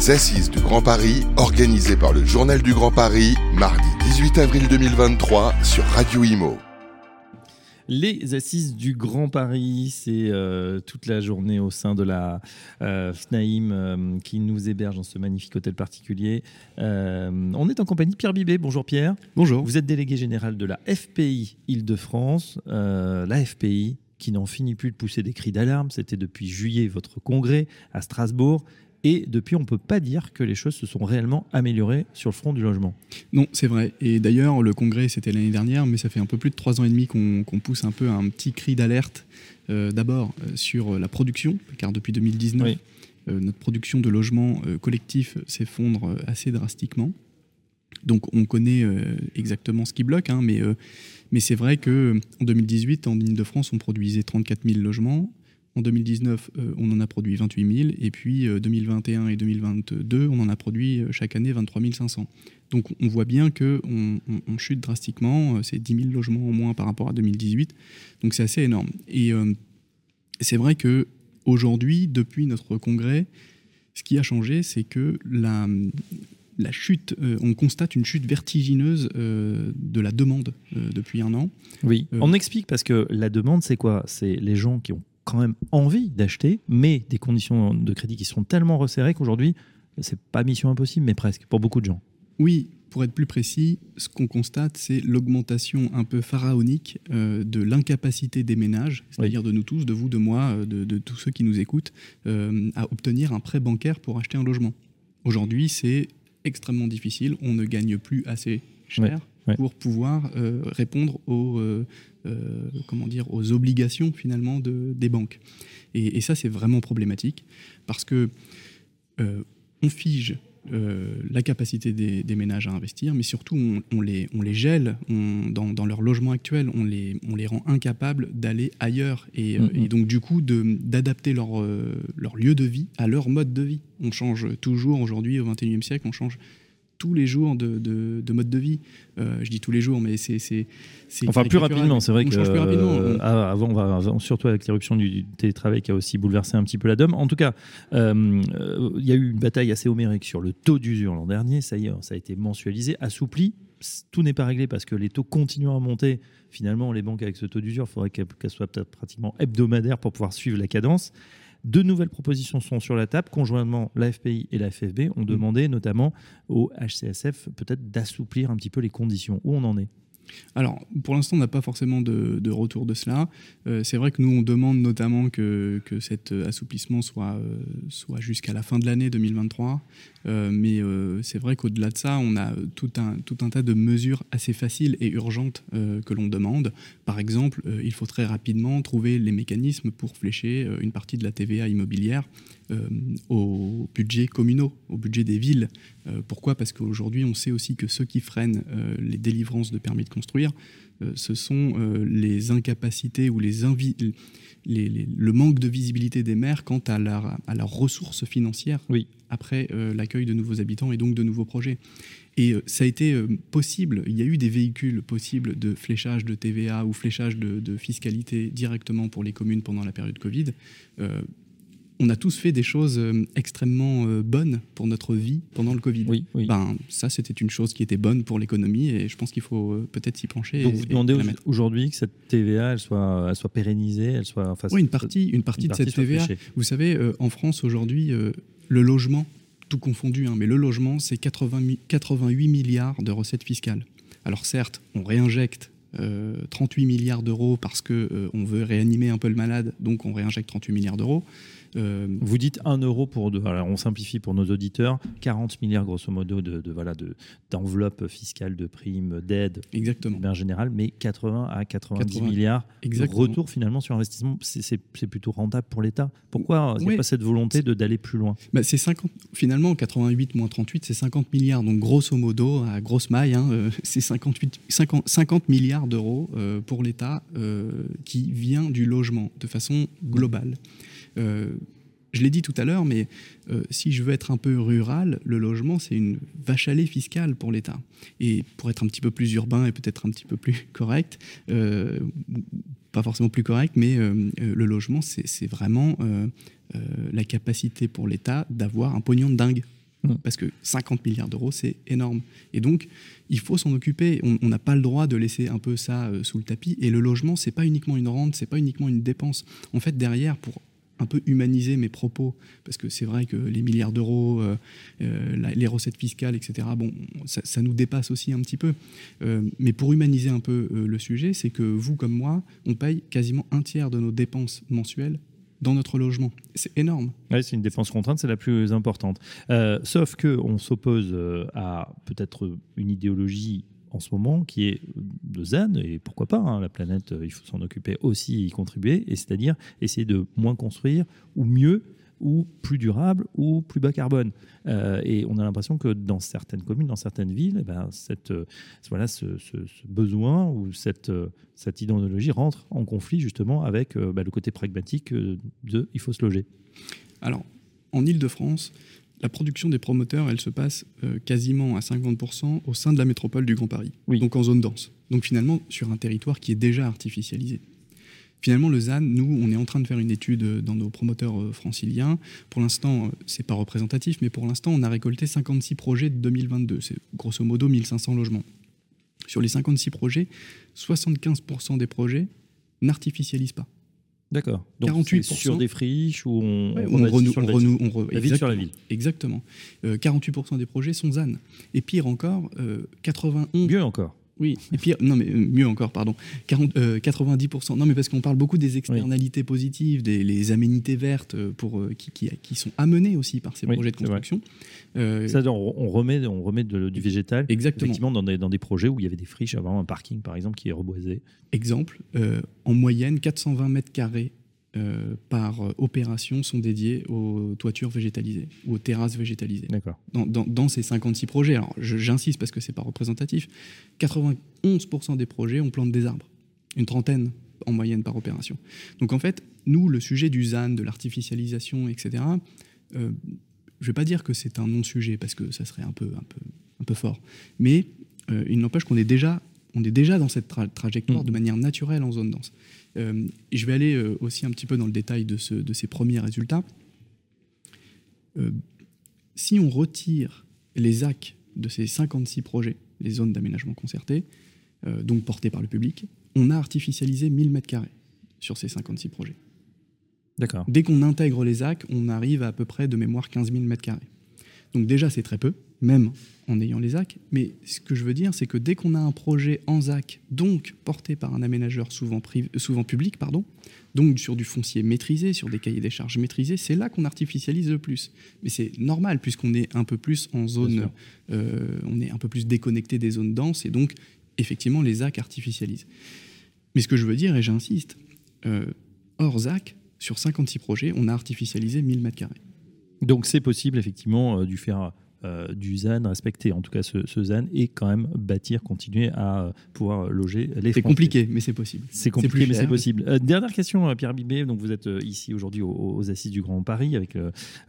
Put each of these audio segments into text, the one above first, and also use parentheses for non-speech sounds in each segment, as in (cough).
les Assises du Grand Paris, organisées par le Journal du Grand Paris, mardi 18 avril 2023 sur Radio Imo. Les assises du Grand Paris, c'est euh, toute la journée au sein de la euh, FNAIM euh, qui nous héberge dans ce magnifique hôtel particulier. on est en compagnie de Pierre Bibet. Bonjour Pierre. Bonjour. Vous êtes délégué général de la FPI Île-de-France. la FPI qui n'en finit plus de pousser des cris d'alarme. C'était depuis juillet votre congrès à Strasbourg. Et depuis, on ne peut pas dire que les choses se sont réellement améliorées sur le front du logement. Non, c'est vrai. Et d'ailleurs, le congrès, c'était l'année dernière, mais ça fait un peu plus de trois ans et demi qu'on pousse un peu un petit cri d'alerte. Euh, d'abord euh, sur la production, car depuis 2019, euh, notre production de logements collectifs s'effondre assez drastiquement. Donc on connaît exactement ce qui bloque, hein, mais, mais c'est vrai qu'en 2018, en Ile-de-France, on produisait 34 000 logements. En 2019, euh, on en a produit 28 000, et puis 2021 euh, et 2022, on en a produit euh, chaque année 23 500. Donc on voit bien qu'on on, chute drastiquement, c'est 10 000 logements en moins par rapport à 2018, donc c'est assez énorme. Et c'est vrai que aujourd'hui, depuis notre congrès, ce qui a changé, c'est que la, la chute, on constate une chute vertigineuse de la demande depuis un an. Oui, on explique parce que la demande, c'est quoi? C'est les gens qui ont quand même envie d'acheter, mais des conditions de crédit qui sont tellement resserrées qu'aujourd'hui, c'est pas mission impossible, mais presque, pour beaucoup de gens. Oui, pour être plus précis, ce qu'on constate, c'est l'augmentation un peu pharaonique euh, de l'incapacité des ménages, c'est-à-dire de nous tous, de vous, de moi, euh, de, tous ceux qui nous écoutent, euh, à obtenir un prêt bancaire pour acheter un logement. Aujourd'hui, c'est extrêmement difficile, on ne gagne plus assez cher pour pouvoir répondre aux euh, comment dire, aux obligations finalement de, des banques. Et, ça, c'est vraiment problématique parce que euh, on fige euh, la capacité des, ménages à investir, mais surtout on, les, on les, gèle dans, leur logement actuel, on les, on les rend incapables d'aller ailleurs et, mm-hmm. donc du coup d'adapter leur, leur lieu de vie à leur mode de vie. On change toujours aujourd'hui au XXIe siècle, on change tous les jours de, de, mode de vie. Euh, je dis tous les jours, mais c'est. Enfin, plus rapidement, c'est vrai que. Change plus rapidement. Euh, avant, surtout avec l'éruption du télétravail qui a aussi bouleversé un petit peu la dôme. En tout cas, euh, il y a eu une bataille assez homérique sur le taux d'usure l'an dernier. Ça y est, ça a été mensualisé, assoupli. Tout n'est pas réglé parce que les taux continuent à monter. Finalement, les banques avec ce taux d'usure, il faudrait qu'elles soient peut-être pratiquement hebdomadaires pour pouvoir suivre la cadence. Deux nouvelles propositions sont sur la table. Conjointement, l'AFPI et la FFB ont mm. demandé notamment au HCSF peut-être d'assouplir un petit peu les conditions. Où on en est? Alors, pour l'instant, on n'a pas forcément de, retour de cela. Euh, c'est vrai que nous, on demande notamment que, cet assouplissement soit, euh, soit jusqu'à la fin de l'année 2023. Euh, mais c'est vrai qu'au-delà de ça, on a tout un tas de mesures assez faciles et urgentes que l'on demande. Par exemple, il faut très rapidement trouver les mécanismes pour flécher une partie de la TVA immobilière au budget communaux, au budget des villes. pourquoi? Parce qu'aujourd'hui, on sait aussi que ceux qui freinent les délivrances de permis de construire, euh, ce sont euh, les incapacités ou les, le manque de visibilité des maires quant à, leur, à leurs ressources financières oui. après euh, l'accueil de nouveaux habitants et donc de nouveaux projets. Et ça a été possible, il y a eu des véhicules possibles de fléchage de TVA ou fléchage de, de fiscalité directement pour les communes pendant la période Covid on a tous fait des choses euh, extrêmement euh, bonnes pour notre vie pendant le Covid. Oui, Ben, ça, c'était une chose qui était bonne pour l'économie et je pense qu'il faut euh, peut-être s'y pencher. Donc, vous demandez aujourd'hui que cette TVA, elle soit, elle soit pérennisée, elle soit. oui, une partie, une partie de cette TVA. Vous savez, en France aujourd'hui, le logement, tout confondu, hein, mais le logement, c'est 88 milliards de recettes fiscales. Alors certes, on réinjecte 38 milliards d'euros parce que on veut réanimer un peu le malade, donc on réinjecte 38 milliards d'euros. Euh, Vous dites 1 euro pour deux. Alors on simplifie pour nos auditeurs 40 milliards grosso modo de, de voilà d'enveloppe fiscale, de primes, d'aides. Exactement. En général, mais 80 à 90 milliards de retour finalement sur investissement, c'est plutôt rentable pour l'État. Pourquoi il n'y a pas cette volonté d'aller plus loin? Bah, C'est 50. Finalement, 88 moins 38, c'est 50 milliards. Donc grosso modo, à grosse maille, hein, euh, (laughs) c'est 58, 50, 50 milliards d'euros euh, pour l'État qui vient du logement de façon globale. Euh, je l'ai dit tout à l'heure, mais euh, si je veux être un peu rural, le logement, c'est une vache à lait fiscale pour l'État. Et pour être un petit peu plus urbain et peut-être un petit peu plus (laughs) correct, euh, pas forcément plus correct, mais le logement, c'est vraiment la capacité pour l'État d'avoir un pognon de dingue. Parce que 50 milliards d'euros, c'est énorme. Et donc, il faut s'en occuper. On n'a pas le droit de laisser un peu ça euh, sous le tapis. Et le logement, c'est pas uniquement une rente, c'est pas uniquement une dépense. En fait, derrière, pour un peu humaniser mes propos, parce que c'est vrai que les milliards d'euros, euh, euh, les recettes fiscales, etc., bon, ça, nous dépasse aussi un petit peu. mais pour humaniser un peu le sujet, c'est que vous comme moi, on paye quasiment un tiers de nos dépenses mensuelles dans notre logement. C'est énorme. C'est une dépense contrainte, c'est la plus importante. Euh, sauf qu'on s'oppose euh, à peut-être une idéologie en ce moment qui est de ZAN, et pourquoi pas, hein, la planète, euh, il faut s'en occuper aussi et y contribuer, et c'est-à-dire essayer de moins construire ou mieux ou plus durable ou plus bas carbone. Euh, et on a l'impression que dans certaines communes, dans certaines villes, eh ben, cette, euh, voilà, ce, besoin ou cette, euh, cette idéologie rentre en conflit justement avec bah, le côté pragmatique de il faut se loger. Alors, en Ile-de-France, la production des promoteurs, elle se passe quasiment à 50% au sein de la métropole du Grand Paris, donc en zone dense. Donc finalement, sur un territoire qui est déjà artificialisé. Finalement, le ZAN, nous, on est en train de faire une étude euh, dans nos promoteurs euh, franciliens. Pour l'instant, euh, c'est pas représentatif, mais pour l'instant, on a récolté 56 projets de 2022. C'est grosso modo 1500 logements. Sur les 56 projets, 75% des projets n'artificialisent pas. D'accord. Donc 48% sur des friches ou on, on, renoue, sur, la ville sur la ville. Exactement. 48% des projets sont ZAN. Et pire encore, 91. Mieux encore. Oui, et puis, non, mais euh, mieux encore, pardon. 40, 90%. Euh, non, mais parce qu'on parle beaucoup des externalités positives, des les aménités vertes euh, pour, qui, qui, sont amenées aussi par ces projets de construction. Ça, on remet, on remet du végétal Exactement. effectivement dans des, dans des projets où il y avait des friches avant un parking, par exemple, qui est reboisé. Exemple, en moyenne, 420 mètres carrés euh, par opération sont dédiés aux toitures végétalisées ou aux terrasses végétalisées. D'accord. Dans, dans, ces 56 projets, alors j'insiste parce que c'est pas représentatif, 91% des projets on plante des arbres, une trentaine en moyenne par opération. Donc en fait, nous, le sujet du ZAN, de l'artificialisation, etc. Euh, je vais pas dire que c'est un non-sujet parce que ça serait un peu, un peu, un peu fort, mais euh, il n'empêche qu'on est déjà on est déjà dans cette trajectoire mmh. de manière naturelle en zone dense. Euh, je vais aller euh, aussi un petit peu dans le détail de, ces premiers résultats. Euh, si on retire les AC de ces 56 projets, les zones d'aménagement concerté, donc portées par le public, on a artificialisé 1000 m2 sur ces 56 projets. D'accord. Dès qu'on intègre les AC, on arrive à à peu près de mémoire 15 000 m2. Donc déjà, c'est très peu, même en ayant les ZAC. Mais ce que je veux dire, c'est que dès qu'on a un projet en ZAC, donc porté par un aménageur souvent, souvent public, pardon, donc sur du foncier maîtrisé, sur des cahiers des charges maîtrisés, c'est là qu'on artificialise le plus. Mais c'est normal, puisqu'on est un peu plus en zone, euh, on est un peu plus déconnecté des zones denses, et donc effectivement les ZAC artificialisent. Mais ce que je veux dire, et j'insiste, euh, hors ZAC, sur 56 projets, on a artificialisé 1000 m2. Donc c'est possible effectivement euh, du faire euh, du ZAN, respecter en tout cas ce, ZAN et quand même bâtir, continuer à euh, pouvoir loger les C'est compliqué, mais c'est possible. C'est compliqué, mais c'est possible. Euh, dernière question, Pierre Bibé. Donc vous êtes ici aujourd'hui aux, Assises du Grand Paris avec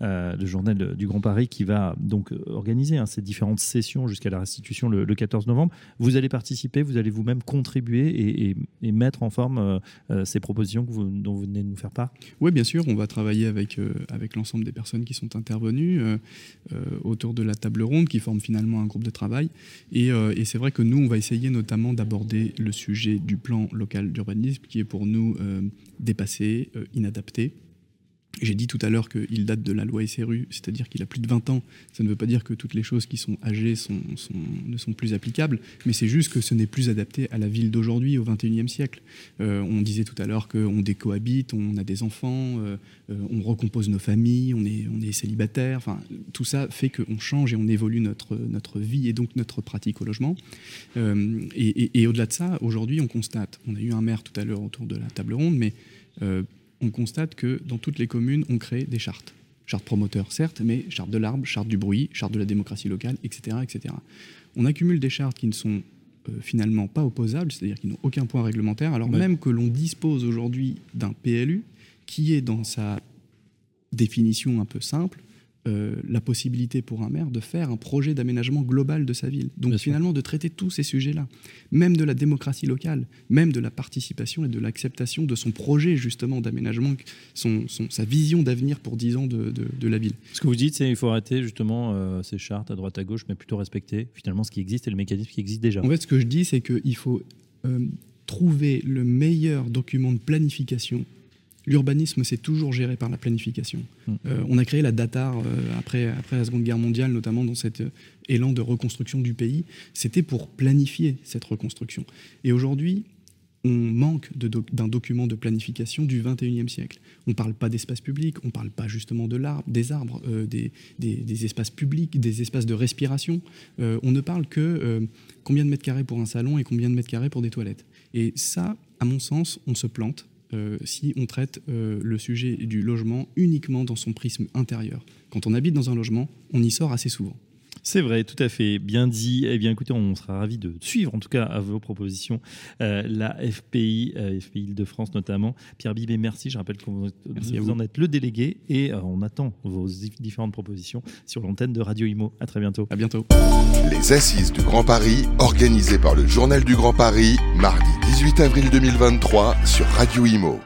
le journal du Grand Paris qui va donc organiser hein, ces différentes sessions jusqu'à la restitution le, 14 novembre. Vous allez participer, vous allez vous-même contribuer et, mettre en forme ces propositions que vous, dont vous venez de nous faire part? Oui, bien sûr. On va travailler avec, avec l'ensemble des personnes qui sont intervenues autour de de la table ronde qui forme finalement un groupe de travail. Euh, et, c'est vrai que nous, on va essayer notamment d'aborder le sujet du plan local d'urbanisme qui est pour nous euh, dépassé, euh, inadapté. J'ai dit tout à l'heure qu'il date de la loi SRU, c'est-à-dire qu'il a plus de 20 ans. Ça ne veut pas dire que toutes les choses qui sont âgées ne sont plus applicables, mais c'est juste que ce n'est plus adapté à la ville d'aujourd'hui, au XXIe siècle. Euh, on disait tout à l'heure qu'on décohabite, on a des enfants, euh, euh, on recompose nos familles, on est, célibataire. Enfin, tout ça fait qu'on change et on évolue notre, vie et donc notre pratique au logement. et au-delà de ça, aujourd'hui, on constate, on a eu un maire tout à l'heure autour de la table ronde, mais on constate que dans toutes les communes, on crée des chartes. Chartes promoteurs, certes, mais charte de l'arbre, charte du bruit, charte de la démocratie locale, etc. etc. On accumule des chartes qui ne sont euh, finalement pas opposables, c'est-à-dire qui n'ont aucun point réglementaire, alors même que l'on dispose aujourd'hui d'un PLU qui est dans sa définition un peu simple, euh, la possibilité pour un maire de faire un projet d'aménagement global de sa ville. Donc finalement de traiter tous ces sujets-là, même de la démocratie locale, même de la participation et de l'acceptation de son projet justement d'aménagement, son, sa vision d'avenir pour 10 ans de, la ville. Ce que vous dites, c'est qu'il faut arrêter justement euh, ces chartes à droite à gauche, mais plutôt respecter finalement ce qui existe et le mécanisme qui existe déjà. En fait, ce que je dis, c'est qu'il faut euh, trouver le meilleur document de planification L'urbanisme, c'est toujours géré par la planification. Mm. Euh, on a créé la DATAR euh, après, après la Seconde Guerre mondiale, notamment dans cet euh, élan de reconstruction du pays. C'était pour planifier cette reconstruction. Et aujourd'hui, on manque d'un document de planification du 21e siècle. On ne parle pas d'espace public, on ne parle pas justement de des arbres, des, des, espaces publics, des espaces de respiration. on ne parle que combien de mètres carrés pour un salon et combien de mètres carrés pour des toilettes. Et ça, à mon sens, on se plante euh, si on traite euh, le sujet du logement uniquement dans son prisme intérieur. Quand on habite dans un logement, on y sort assez souvent. C'est vrai, tout à fait. Bien dit. Eh bien, écoutez, on sera ravis de suivre, en tout cas, à vos propositions, euh, la FPI, FPI Île-de-France notamment. Pierre Bibé, merci. Je rappelle que vous, vous, en êtes le délégué et on attend vos différentes propositions sur l'antenne de Radio Imo. À très bientôt. À bientôt. Les Assises du Grand Paris, organisées par le Journal du Grand Paris, mardi 18 avril 2023 sur Radio Imo.